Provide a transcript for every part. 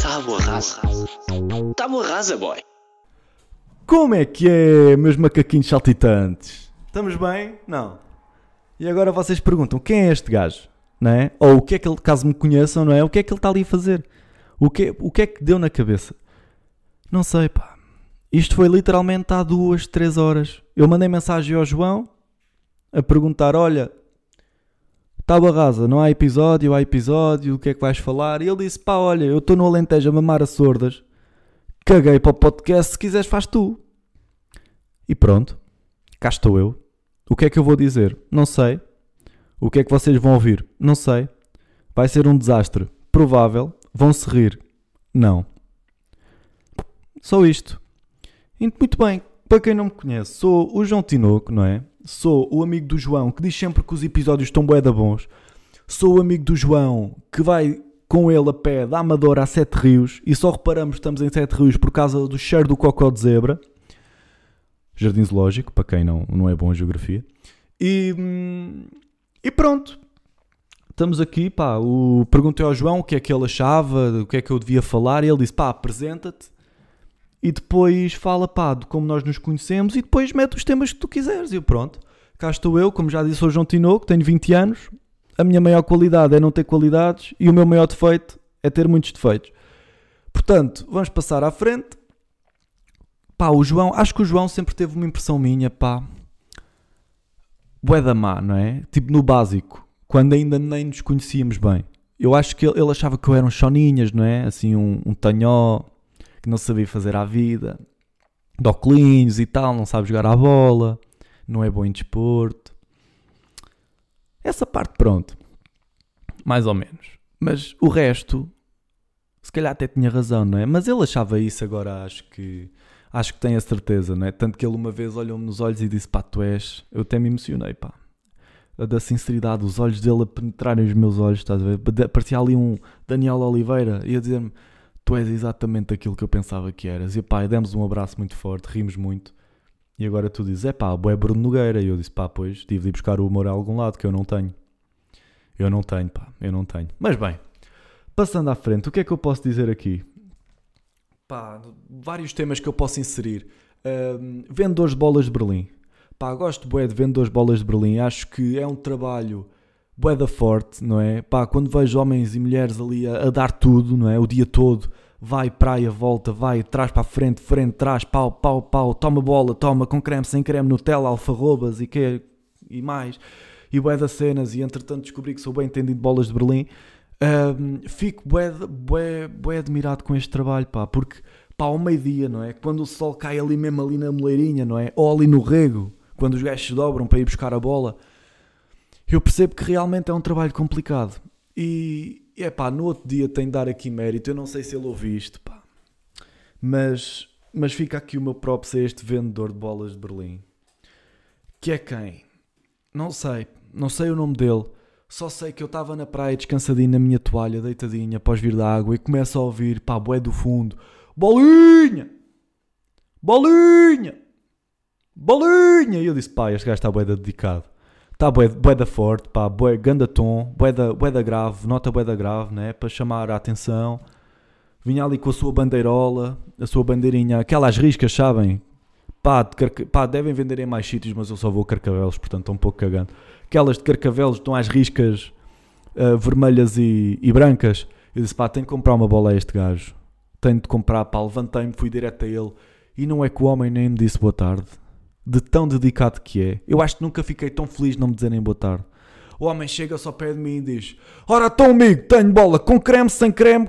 Tábua rasa. Tábua rasa, boy. Como é que é, meus macaquinhos saltitantes? Estamos bem? Não. E agora vocês perguntam, quem é este gajo? Não é? Ou o que é que ele, caso me conheçam, não é? O que é que ele está ali a fazer? O que, o que é que deu na cabeça? Não sei, pá. Isto foi literalmente há duas, três horas. Eu mandei mensagem ao João a perguntar: olha, tábua rasa, não há episódio, há episódio, o que é que vais falar? E ele disse: pá, olha, eu estou no Alentejo a mamar a sordas, caguei para o podcast, se quiseres faz tu. E pronto, cá estou eu. O que é que eu vou dizer? Não sei. O que é que vocês vão ouvir? Não sei. Vai ser um desastre. Provável. Vão se rir? Não. Só isto. Muito bem, para quem não me conhece, sou o João Tinoco, não é? Sou o amigo do João que diz sempre que os episódios estão bué da bons. Sou o amigo do João que vai com ele a pé da Amadora a Sete Rios e só reparamos que estamos em Sete Rios por causa do cheiro do cocó de zebra. Jardim Zoológico, para quem não, não é bom a geografia. E, hum, e pronto. Estamos aqui, pá. O, perguntei ao João o que é que ele achava, o que é que eu devia falar, e ele disse: pá, apresenta-te e depois fala, pá, de como nós nos conhecemos e depois mete os temas que tu quiseres. E eu, pronto, cá estou eu, como já disse, o João Tinoco, tenho 20 anos. A minha maior qualidade é não ter qualidades e o meu maior defeito é ter muitos defeitos. Portanto, vamos passar à frente. Pá, o João, acho que o João sempre teve uma impressão minha, pá, bué da má, não é? Tipo no básico, quando ainda nem nos conhecíamos bem. Eu acho que ele, ele achava que eu era um choninhas, não é? Assim, um, um tanhó que não sabia fazer à vida, de e tal, não sabe jogar à bola, não é bom em desporto. Essa parte, pronto, mais ou menos. Mas o resto, se calhar até tinha razão, não é? Mas ele achava isso agora, acho que acho que tem a certeza, não é? Tanto que ele uma vez olhou-me nos olhos e disse: pá, tu és. Eu até me emocionei, pá. A Da sinceridade, os olhos dele a penetrarem os meus olhos, estás a ver? Parecia ali um Daniel Oliveira e a dizer-me: tu és exatamente aquilo que eu pensava que eras. E pá, demos um abraço muito forte, rimos muito. E agora tu dizes: é pá, é Bruno Nogueira. E eu disse: pá, pois, tive de ir buscar o humor a algum lado que eu não tenho. Eu não tenho, pá, eu não tenho. Mas bem, passando à frente, o que é que eu posso dizer aqui? Pá, vários temas que eu posso inserir. Ahm, vendedores de bolas de Berlim. Pá, gosto bué de vendedores de bolas de Berlim. Acho que é um trabalho bué da forte, não é? Pá, quando vejo homens e mulheres ali a, a dar tudo, não é? O dia todo. Vai, praia, volta, vai, trás para a frente, frente, trás, pau, pau, pau, toma bola, toma, com creme, sem creme, Nutella, alfarrobas e que e mais. E bué das cenas, e entretanto descobri que sou bem entendido de bolas de Berlim. Ahm, fico bué, bué, bué admirado com este trabalho, pá, porque pá, ao meio-dia, não é? Quando o sol cai ali mesmo ali na moleirinha, não é? Ou ali no rego, quando os gajos se dobram para ir buscar a bola, eu percebo que realmente é um trabalho complicado. E, é pá, no outro dia tem de dar aqui mérito, eu não sei se ele ouviu isto, pá. Mas, mas fica aqui o meu próprio a este vendedor de bolas de Berlim. Que é quem? Não sei, não sei o nome dele. Só sei que eu estava na praia descansadinho na minha toalha, deitadinha, após vir da água, e começo a ouvir, pá, bué do fundo, bolinha! Bolinha! Bolinha! E eu disse, pá, este gajo está bué dedicado. Está bué, da forte, pá, bué ganda tom, bué da, grave, nota bué da grave, né? Para chamar a atenção. Vinha ali com a sua bandeirola, a sua bandeirinha, aquelas riscas, sabem? Pá, de carca- pá, devem vender em mais sítios, mas eu só vou a Carcavelos, portanto estou um pouco cagando. Aquelas de Carcavelos estão às riscas ah, vermelhas e, e brancas. Eu disse, pá, tenho de comprar uma bola a este gajo. Tenho de comprar, pá, levantei-me, fui direto a ele. E não é que o homem nem me disse boa tarde. De tão dedicado que é. Eu acho que nunca fiquei tão feliz não me dizerem boa tarde. O homem chega só pé de mim e diz: Ora, então, amigo, tenho bola com creme, sem creme.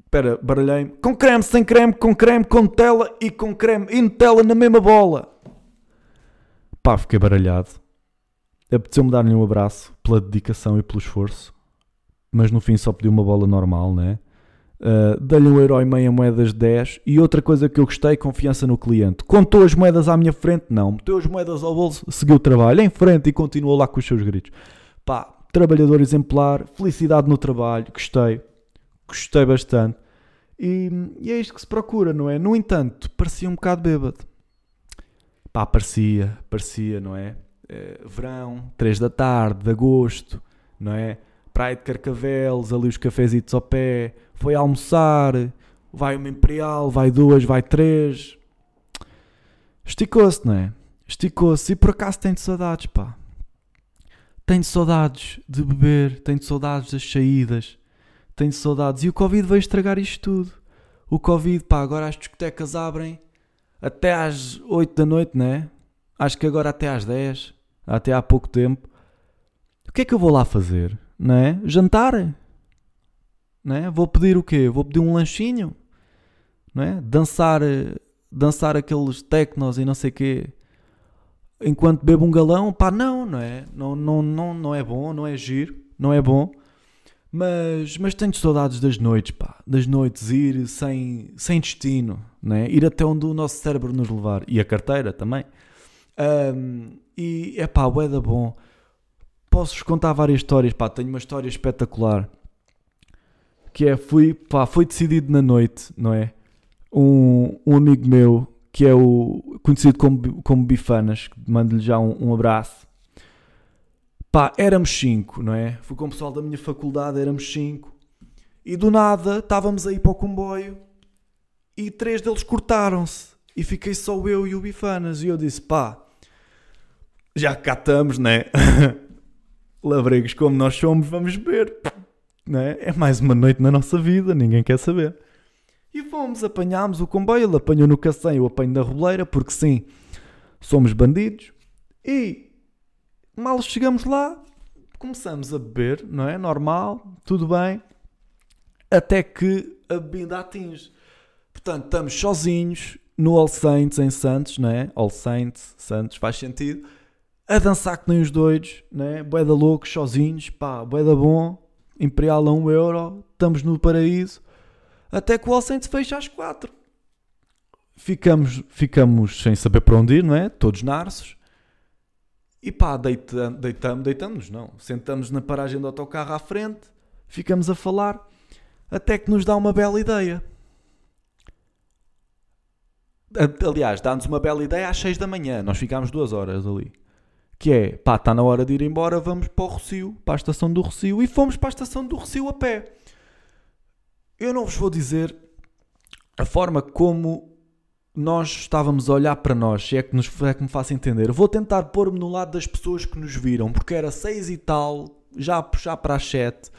Espera, baralhei-me. Com creme, sem creme, com creme, com Nutella e com creme e Nutella na mesma bola. Pá, fiquei baralhado. Apeteceu-me dar-lhe um abraço pela dedicação e pelo esforço. Mas no fim só pedi uma bola normal, né? Uh, Dei-lhe um euro e meio a moedas de 10 e outra coisa que eu gostei, confiança no cliente. Contou as moedas à minha frente? Não. Meteu as moedas ao bolso, seguiu o trabalho em frente e continuou lá com os seus gritos. Pá, trabalhador exemplar, felicidade no trabalho, gostei. Gostei bastante. E, e é isto que se procura, não é? No entanto, parecia um bocado bêbado. Pá, parecia, parecia, não é? eh, verão, 3 da tarde, de agosto, não é? Praia de Carcavelos, ali os cafezitos ao pé, foi almoçar, vai uma Imperial, vai duas, vai três. Esticou-se, não é? Esticou-se e por acaso tenho saudades, pá. Tenho saudades de beber, tenho saudades das saídas, tenho saudades. E o Covid veio estragar isto tudo. O Covid, pá, agora as discotecas abrem até às 8 da noite, não é? Acho que agora até às 10, até há pouco tempo. O que é que eu vou lá fazer? Não é? Jantar? Não é? Vou pedir o quê? Vou pedir um lanchinho? Não é? Dançar, dançar aqueles tecnos e não sei quê. Enquanto bebo um galão, pá, não, não é? Não, não, não, não é bom, não é giro, não é bom. Mas, mas tenho saudades das noites, pá. Das noites, ir sem, sem destino, né? Ir até onde o nosso cérebro nos levar. E a carteira também. Um, e é pá, é da bom. Posso-vos contar várias histórias, pá. Tenho uma história espetacular. Que é, fui, pá, foi decidido na noite, não é? Um, um amigo meu, que é o conhecido como, como Bifanas, mando-lhe já um, um abraço. Pá, éramos cinco, não é? Fui com o pessoal da minha faculdade, éramos cinco. E do nada estávamos aí para o comboio e três deles cortaram-se. E fiquei só eu e o Bifanas. E eu disse: pá, já cá estamos, né? Labregos como nós somos, vamos beber. Né? É mais uma noite na nossa vida, ninguém quer saber. E fomos, apanhámos o comboio, ele apanhou no cacém, eu apanho da roleira, porque sim, somos bandidos. E mal chegamos lá, começamos a beber, não é? Normal, tudo bem. Até que a bebida atinge. Portanto, estamos sozinhos no All Saints em Santos, não é? All Saints, Santos, faz sentido a dançar que nem os doidos, né? Boeda loucos, sozinhos, pá, boeda bom, Imperial a 1 um euro, estamos no paraíso, até que o Alcente fecha às 4. Ficamos, ficamos sem saber para onde ir, não é? Todos narços. E pá, deitamos, deitamos, deitamos, não. Sentamos na paragem do autocarro à frente, ficamos a falar, até que nos dá uma bela ideia. Aliás, dá-nos uma bela ideia às 6 da manhã. Nós ficámos duas horas ali que é, pá, está na hora de ir embora, vamos para o Rocio, para a estação do Rocio, e fomos para a estação do Rocio a pé. Eu não vos vou dizer a forma como nós estávamos a olhar para nós, se é que, nos, é que me faça entender. vou tentar pôr-me no lado das pessoas que nos viram, porque era seis e tal, já a puxar para as sete,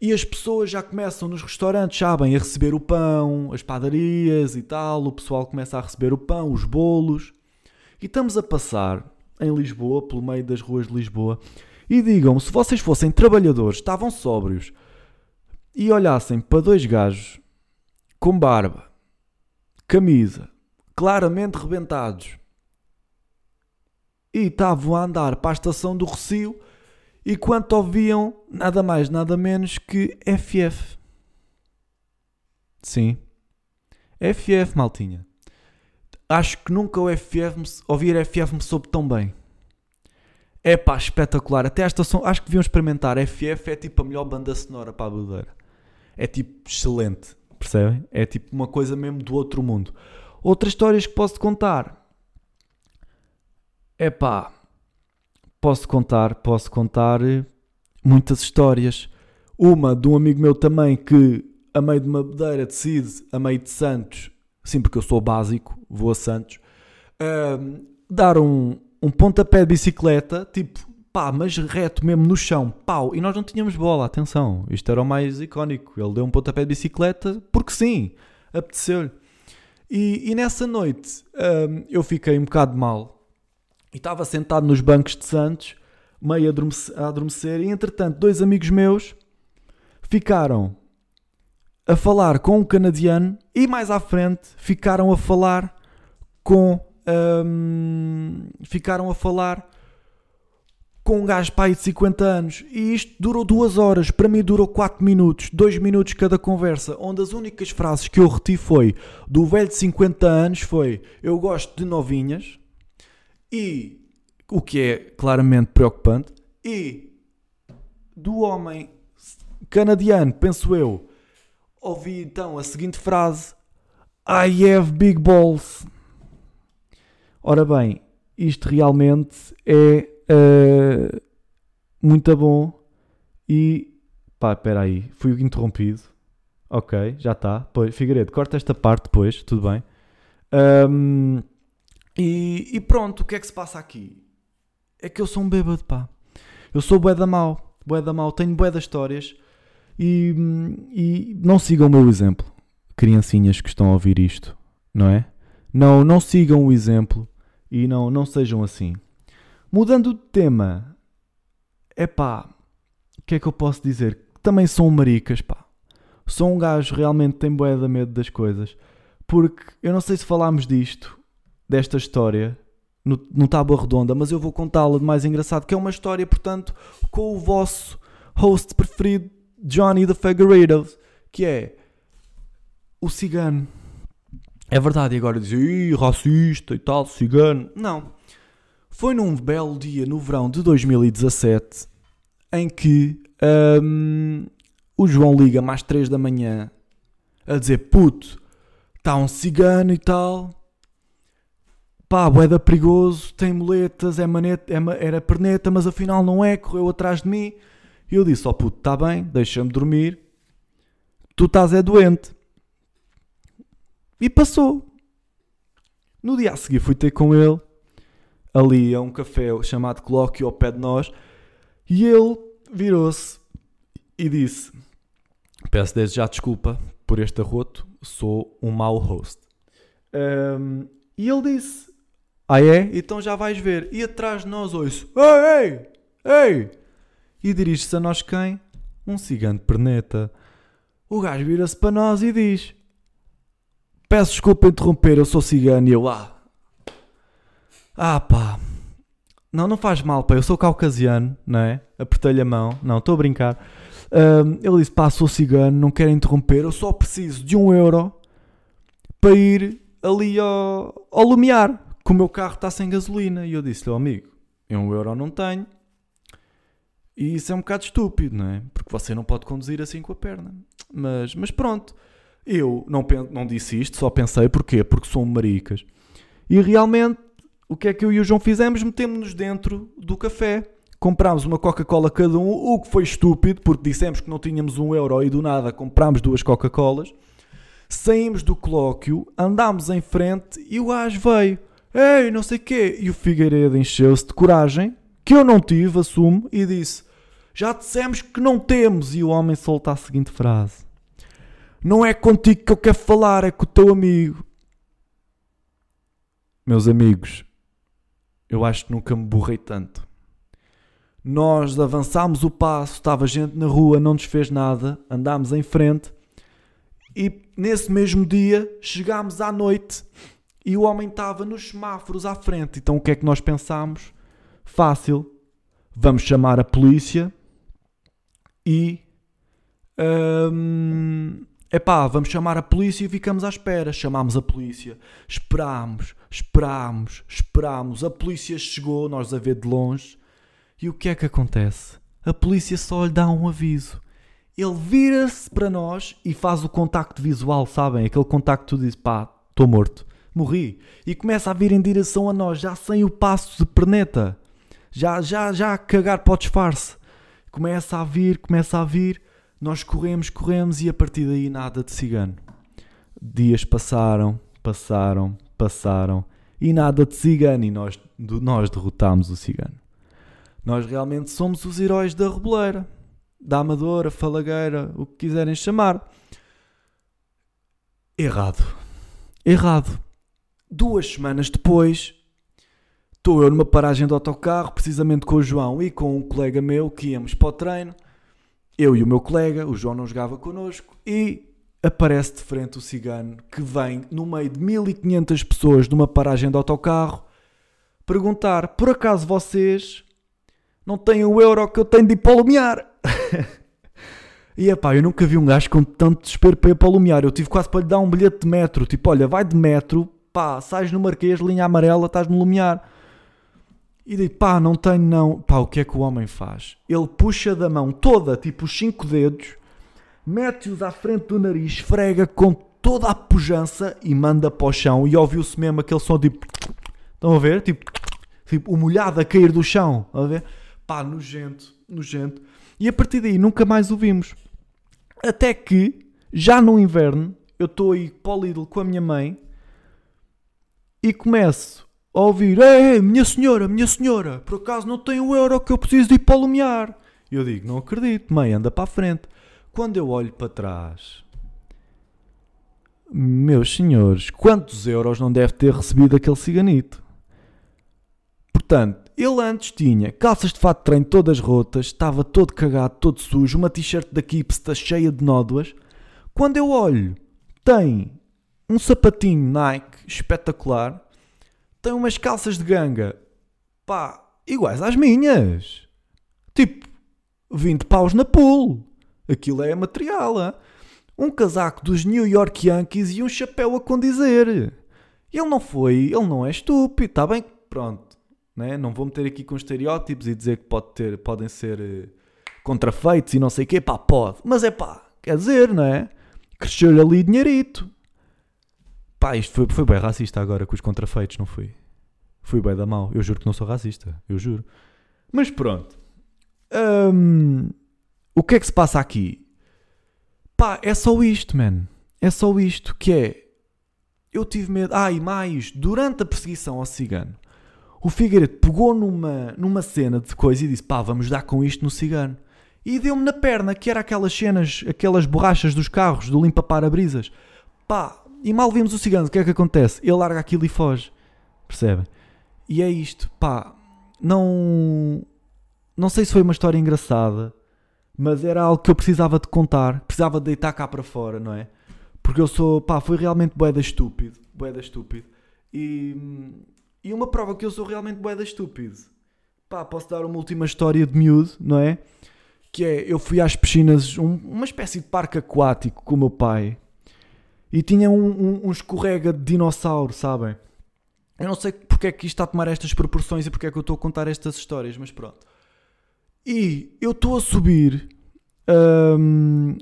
e as pessoas já começam nos restaurantes, sabem, a receber o pão, as padarias e tal, o pessoal começa a receber o pão, os bolos, e estamos a passar em Lisboa, pelo meio das ruas de Lisboa, e digam se vocês fossem trabalhadores, estavam sóbrios e olhassem para dois gajos com barba, camisa, claramente rebentados, e estavam a andar para a estação do Recio e quanto ouviam nada mais, nada menos que FF. Sim. FF, maltinha acho que nunca o FF ouvir FF me soube tão bem. É pá, espetacular. Até esta estação, acho que deviam experimentar. FF é tipo a melhor banda sonora para a bodeira. É tipo excelente, percebem? É tipo uma coisa mesmo do outro mundo. Outras histórias que posso contar. É pá, posso contar, posso contar muitas histórias. Uma de um amigo meu também que, a meio de uma bodeira, decide, a meio de Santos, sim, porque eu sou básico, vou a Santos, uh, dar um, um pontapé de bicicleta, tipo, pá, mas reto mesmo no chão, pau, e nós não tínhamos bola, atenção, isto era o mais icónico, ele deu um pontapé de bicicleta, porque sim, apeteceu-lhe. E, e, nessa noite eu fiquei um bocado mal, e estava sentado nos bancos de Santos, meio a adormecer e entretanto dois amigos meus ficaram a falar com um canadiano e mais à frente ficaram a falar com. Um, ficaram a falar com um gajo pai de 50 anos e isto durou duas horas, para mim durou 4 minutos, 2 minutos cada conversa, onde as únicas frases que eu reti foi do velho de 50 anos foi eu gosto de novinhas e o que é claramente preocupante e do homem canadiano, penso eu, ouvi então a seguinte frase: I have big balls. Ora bem, isto realmente é uh, muito bom e pá, espera aí, fui interrompido. Ok, já está. Pois, Figueiredo, corta esta parte depois, tudo bem. Um, e, e, pronto, o que é que se passa aqui? É que eu sou um bêbado, pá. Eu sou bué da mau, bué da mau, tenho bué das histórias e, e não sigam o meu exemplo, criancinhas que estão a ouvir isto, não é? Não, não sigam o exemplo e não, não sejam assim. Mudando de tema, é pá, o que é que eu posso dizer? Também um maricas, pá. Sou um gajo realmente tem bué da medo das coisas. Porque eu não sei se falámos disto, desta história, no, no Tábua Redonda, mas eu vou contá-la de mais engraçado, que é uma história, portanto, com o vosso host preferido, Johnny the Figueiredo, que é o cigano. É verdade, e agora dizem, racista e tal, cigano. Não. Foi num belo dia no verão de 2017 em que um, o João liga mais 3 da manhã a dizer: Puto, está um cigano e tal. Pá, boeda perigoso, tem moletas, é maneta, é, era perneta, mas afinal não é, correu atrás de mim. E eu disse: Ó oh, puto, está bem, deixa-me dormir. Tu estás é doente. E passou. No dia a seguir fui ter com ele ali a um café chamado Colóquio ao pé de nós e ele virou-se e disse: Peço desde já desculpa por este arroto, sou um mau host. Um, e ele disse: Ah, é? Então já vais ver. E atrás de nós ouço: Ei, ei, ei! E dirige-se a nós quem? Um cigano perneta. O gajo vira-se para nós e diz: Peço desculpa interromper, eu sou cigano. E eu, ah, ah pá, não, não faz mal, pá, eu sou caucasiano, não é? Apertei-lhe a mão, não, estou a brincar. Um, ele disse: Pá, sou cigano, não quero interromper, eu só preciso de um euro para ir ali ao, ao Lumiar, que o meu carro está sem gasolina. E eu disse-lhe: oh, amigo, eu um euro não tenho. E isso é um bocado estúpido, não é? Porque você não pode conduzir assim com a perna. Mas, mas pronto, eu não, não disse isto, só pensei porquê? Porque sou um maricas. E realmente, o que é que eu e o João fizemos? Metemos-nos dentro do café comprámos uma Coca-Cola cada um, o que foi estúpido, porque dissemos que não tínhamos um euro e do nada comprámos duas Coca-Colas. Saímos do colóquio, andámos em frente e o gajo veio. Ei, não sei o quê. E o Figueiredo encheu-se de coragem, que eu não tive, assumo, e disse: Já dissemos que não temos. E o homem solta a seguinte frase: Não é contigo que eu quero falar, é com o teu amigo. Meus amigos, eu acho que nunca me borrei tanto. Nós avançámos o passo, estava gente na rua, não nos fez nada, andámos em frente e nesse mesmo dia chegámos à noite e o homem estava nos semáforos à frente. Então o que é que nós pensámos? Fácil, vamos chamar a polícia e. Hum, epá, vamos chamar a polícia e ficamos à espera. Chamámos a polícia, esperámos, esperámos, esperámos. A polícia chegou, nós a ver de longe. E o que é que acontece? A polícia só lhe dá um aviso. Ele vira-se para nós e faz o contacto visual, sabem? Aquele contacto diz: pá, estou morto, morri. E começa a vir em direção a nós, já sem o passo de perneta, já, já, já a cagar para o disfarce. Começa a vir, começa a vir. Nós corremos, corremos e a partir daí nada de cigano. Dias passaram, passaram, passaram e nada de cigano. E nós, nós derrotámos o cigano. Nós realmente somos os heróis da Reboleira, da Amadora, Falagueira, o que quiserem chamar. Errado. Errado. Duas semanas depois, estou eu numa paragem de autocarro, precisamente com o João e com um colega meu que íamos para o treino. Eu e o meu colega, o João não jogava connosco, e aparece de frente o cigano que vem no meio de 1500 pessoas numa paragem de autocarro perguntar: por acaso vocês não tem o euro que eu tenho de ir para o Lumiar. e é pá, eu nunca vi um gajo com tanto desespero para ir para o Lumiar. Eu tive quase para lhe dar um bilhete de metro. Tipo, olha, vai de metro, pá, sais no Marquês, linha amarela, estás no Lumiar. E digo, pá, não tenho não. Pá, o que é que o homem faz? Ele puxa da mão toda, tipo os cinco dedos, mete-os à frente do nariz, esfrega com toda a pujança e manda para o chão. E ouviu-se mesmo aquele som tipo. Estão a ver? Tipo Tipo, o molhado a cair do chão. A ver? Pá, nojento, nojento. E a partir daí nunca mais o vimos. Até que, já no inverno, eu estou aí para o Lidl com a minha mãe e começo a ouvir: Ei, minha senhora, minha senhora, por acaso não tem o euro que eu preciso de ir para Lumiar? Eu digo: Não acredito, mãe, anda para a frente. Quando eu olho para trás, meus senhores, quantos euros não deve ter recebido aquele ciganito? Portanto, ele antes tinha calças de fato de treino todas rotas, estava todo cagado, todo sujo, uma t-shirt da Kipsta cheia de nódoas. Quando eu olho, tem um sapatinho Nike espetacular, tem umas calças de ganga, pá, iguais às minhas. Tipo, 20 paus na pool. Aquilo é material, hein? um casaco dos New York Yankees e um chapéu a condizer. Ele não foi, ele não é estúpido, está bem? Pronto, né? não vou meter aqui com estereótipos e dizer que pode ter, podem ser uh, contrafeitos e não sei o quê, pá, pode, mas é pá, quer dizer, não é? Cresceu-lhe ali dinheirito. Pá, isto foi, foi bem racista agora com os contrafeitos, não fui? Fui bem da mal, eu juro que não sou racista, eu juro. Mas pronto. Hum, o que é que se passa aqui? Pá, é só isto, man. É só isto que é. Eu tive medo. Ah, e mais, durante a perseguição ao cigano, o Figueiredo pegou numa, numa cena de coisa e disse: pá, vamos dar com isto no cigano. E deu-me na perna, que era aquelas cenas, aquelas borrachas dos carros, do limpa-para-brisas. Pá, e mal vimos o cigano, o que é que acontece? Ele larga aquilo e foge. Percebe? E é isto, pá. Não. Não sei se foi uma história engraçada mas era algo que eu precisava de contar, precisava de deitar cá para fora, não é? Porque eu sou, pá, foi realmente boeda estúpido, boeda estúpido. E, e uma prova que eu sou realmente boeda estúpido. Pá, posso dar uma última história de miúdo, não é? Que é, eu fui às piscinas, um, uma espécie de parque aquático com o meu pai. E tinha um, um, um escorrega de dinossauro, sabem? Eu não sei porque é que isto está a tomar estas proporções e porque é que eu estou a contar estas histórias, mas pronto. E eu estou a subir um,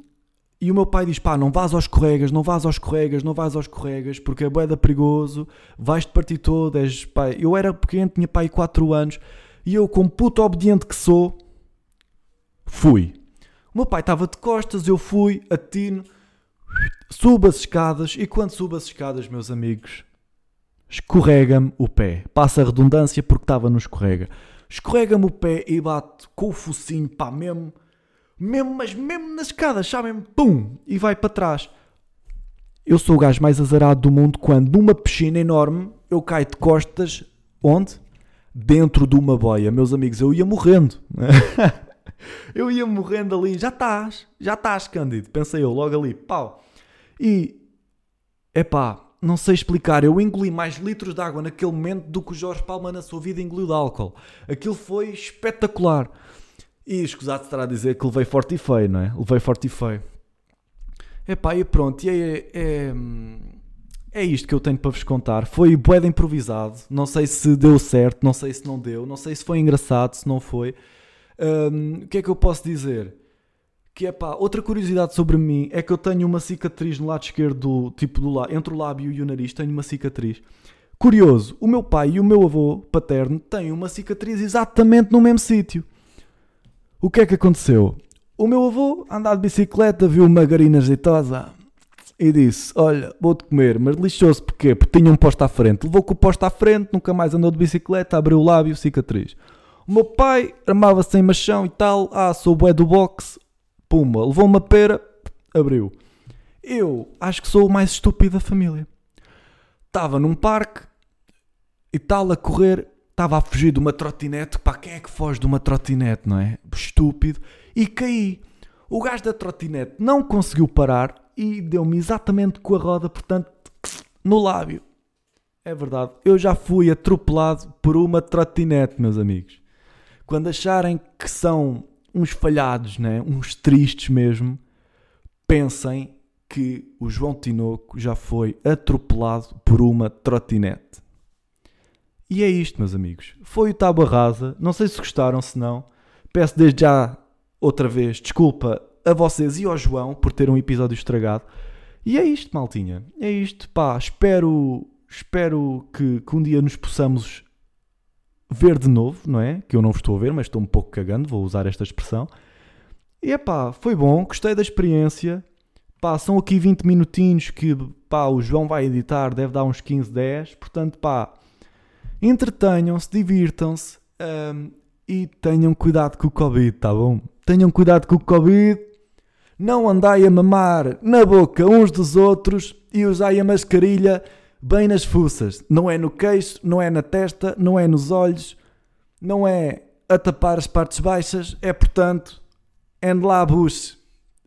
e o meu pai diz: pá, não vás aos corregas, não vás aos corregas, não vás aos corregas, porque é boeda perigoso, vais-te partir todo. És, pá. Eu era pequeno, tinha pai 4 anos, e eu, como puto obediente que sou, fui. O meu pai estava de costas, eu fui, atino, subo as escadas, e quando subo as escadas, meus amigos, escorrega-me o pé. Passa a redundância porque estava no escorrega escorrega-me o pé e bate com o focinho, pá, mesmo, mesmo, mas mesmo nas escadas, sabem? Pum! E vai para trás. Eu sou o gajo mais azarado do mundo quando numa piscina enorme eu caio de costas, onde? Dentro de uma boia. Meus amigos, eu ia morrendo. eu ia morrendo ali. Já estás, já estás, Cândido. Pensei eu, logo ali, pau. E, é pá, não sei explicar. Eu engoli mais litros de água naquele momento do que o Jorge Palma na sua vida engoliu de álcool. Aquilo foi espetacular. E escusado estar a dizer que levei forte e feio, não é? Levei forte e feio. Epá, e pronto, e é, é, é isto que eu tenho para vos contar. Foi bué de improvisado. Não sei se deu certo, não sei se não deu, não sei se foi engraçado, se não foi. Um, o que é que eu posso dizer? Que é pá, outra curiosidade sobre mim é que eu tenho uma cicatriz no lado esquerdo, tipo do lado, entre o lábio e o nariz, tenho uma cicatriz. Curioso, o meu pai e o meu avô paterno têm uma cicatriz exatamente no mesmo sítio. O que é que aconteceu? O meu avô, a de bicicleta, viu uma garina jeitosa e disse: Olha, vou-te comer, mas lixou-se porquê? Porque tinha um posto à frente. Levou com o posto à frente, nunca mais andou de bicicleta, abriu o lábio, cicatriz. O meu pai armava-se em machão e tal. Ah, sou bué do boxe pumba, levou uma pera, abriu. Eu acho que sou o mais estúpido da família. Estava num parque e tal a correr, estava a fugir de uma trotinete. Pá, quem é que foge de uma trotinete, não é? Estúpido. E caí. O gajo da trotinete não conseguiu parar e deu-me exatamente com a roda, portanto, no lábio. É verdade, eu já fui atropelado por uma trotinete, meus amigos. Quando acharem que são uns falhados, né? uns tristes mesmo, pensem que o João Tinoco já foi atropelado por uma trotinete. E é isto, meus amigos. Foi o Tábua Rasa. Não sei se gostaram, se não. Peço desde já, outra vez, desculpa a vocês e ao João por ter um episódio estragado. E é isto, maltinha. É isto, pá. Espero, espero que, que um dia nos possamos ver de novo, não é? Que eu não estou a ver, mas estou um pouco cagando, vou usar esta expressão. E epá, foi bom, gostei da experiência. Pá, são aqui 20 minutinhos que pá, o João vai editar, deve dar uns 15, 10. Portanto, pá, entretenham-se, divirtam-se hum, e tenham cuidado com o Covid, tá bom? Tenham cuidado com o Covid. Não andai a mamar na boca uns dos outros e usai a mascarilha bem nas fuças. Não é no queixo, não é na testa, não é nos olhos, não é a tapar as partes baixas, é portanto, ande lá a bucho,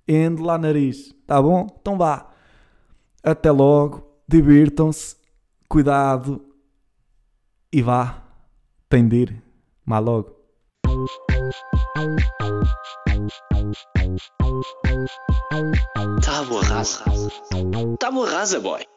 ande lá nariz, tá bom? Então vá. Até logo, divirtam-se, cuidado e vá. Tem de ir. Má logo. Tábua rasa. Tábua rasa, boy.